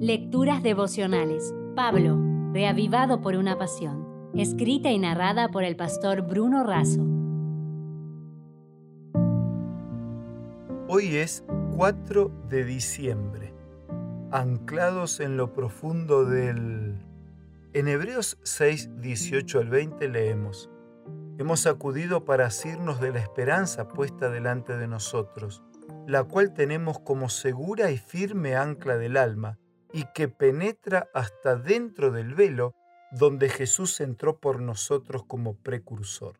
Lecturas devocionales. Pablo, reavivado por una pasión. Escrita y narrada por el pastor Bruno Razo. Hoy es 4 de diciembre. Anclados en lo profundo del... En Hebreos 6, 18 al 20 leemos. Hemos acudido para asirnos de la esperanza puesta delante de nosotros, la cual tenemos como segura y firme ancla del alma, y que penetra hasta dentro del velo donde Jesús entró por nosotros como precursor.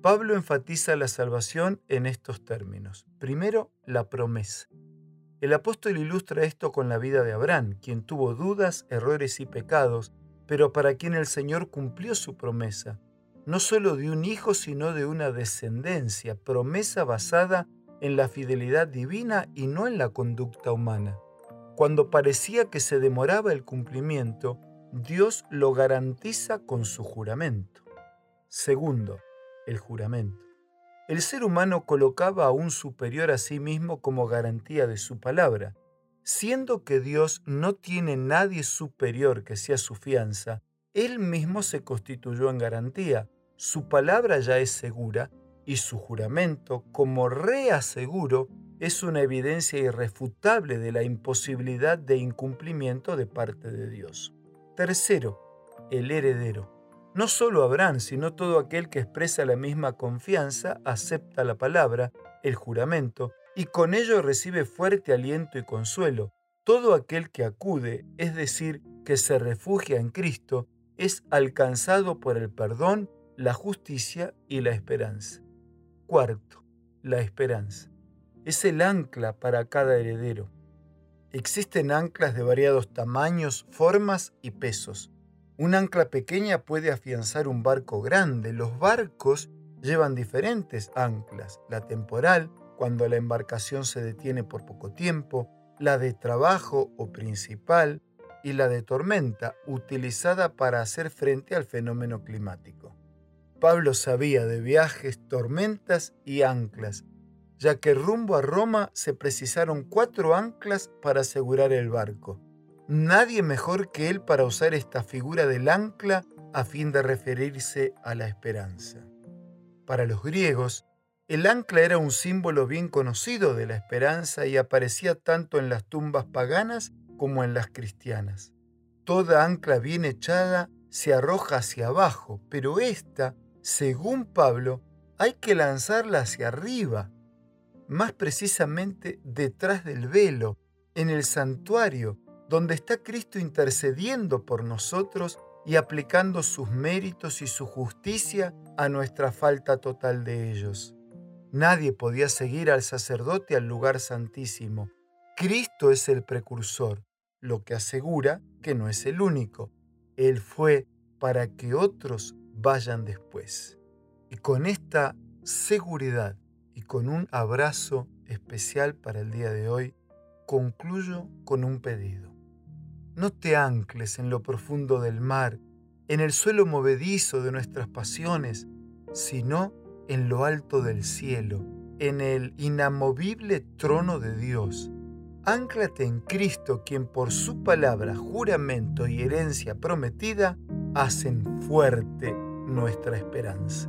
Pablo enfatiza la salvación en estos términos. Primero, la promesa. El apóstol ilustra esto con la vida de Abraham, quien tuvo dudas, errores y pecados, pero para quien el Señor cumplió su promesa no solo de un hijo, sino de una descendencia, promesa basada en la fidelidad divina y no en la conducta humana. Cuando parecía que se demoraba el cumplimiento, Dios lo garantiza con su juramento. Segundo, el juramento. El ser humano colocaba a un superior a sí mismo como garantía de su palabra. Siendo que Dios no tiene nadie superior que sea su fianza, Él mismo se constituyó en garantía, su palabra ya es segura y su juramento, como reaseguro, es una evidencia irrefutable de la imposibilidad de incumplimiento de parte de Dios. Tercero, el heredero. No solo Abraham, sino todo aquel que expresa la misma confianza, acepta la palabra, el juramento, y con ello recibe fuerte aliento y consuelo. Todo aquel que acude, es decir, que se refugia en Cristo, es alcanzado por el perdón la justicia y la esperanza. Cuarto, la esperanza. Es el ancla para cada heredero. Existen anclas de variados tamaños, formas y pesos. Un ancla pequeña puede afianzar un barco grande. Los barcos llevan diferentes anclas. La temporal, cuando la embarcación se detiene por poco tiempo, la de trabajo o principal y la de tormenta, utilizada para hacer frente al fenómeno climático. Pablo sabía de viajes, tormentas y anclas, ya que rumbo a Roma se precisaron cuatro anclas para asegurar el barco. Nadie mejor que él para usar esta figura del ancla a fin de referirse a la esperanza. Para los griegos, el ancla era un símbolo bien conocido de la esperanza y aparecía tanto en las tumbas paganas como en las cristianas. Toda ancla bien echada se arroja hacia abajo, pero esta según Pablo, hay que lanzarla hacia arriba, más precisamente detrás del velo, en el santuario, donde está Cristo intercediendo por nosotros y aplicando sus méritos y su justicia a nuestra falta total de ellos. Nadie podía seguir al sacerdote al lugar santísimo. Cristo es el precursor, lo que asegura que no es el único. Él fue para que otros vayan después. Y con esta seguridad y con un abrazo especial para el día de hoy, concluyo con un pedido. No te ancles en lo profundo del mar, en el suelo movedizo de nuestras pasiones, sino en lo alto del cielo, en el inamovible trono de Dios. Ánclate en Cristo, quien por su palabra, juramento y herencia prometida hacen fuerte nuestra esperanza.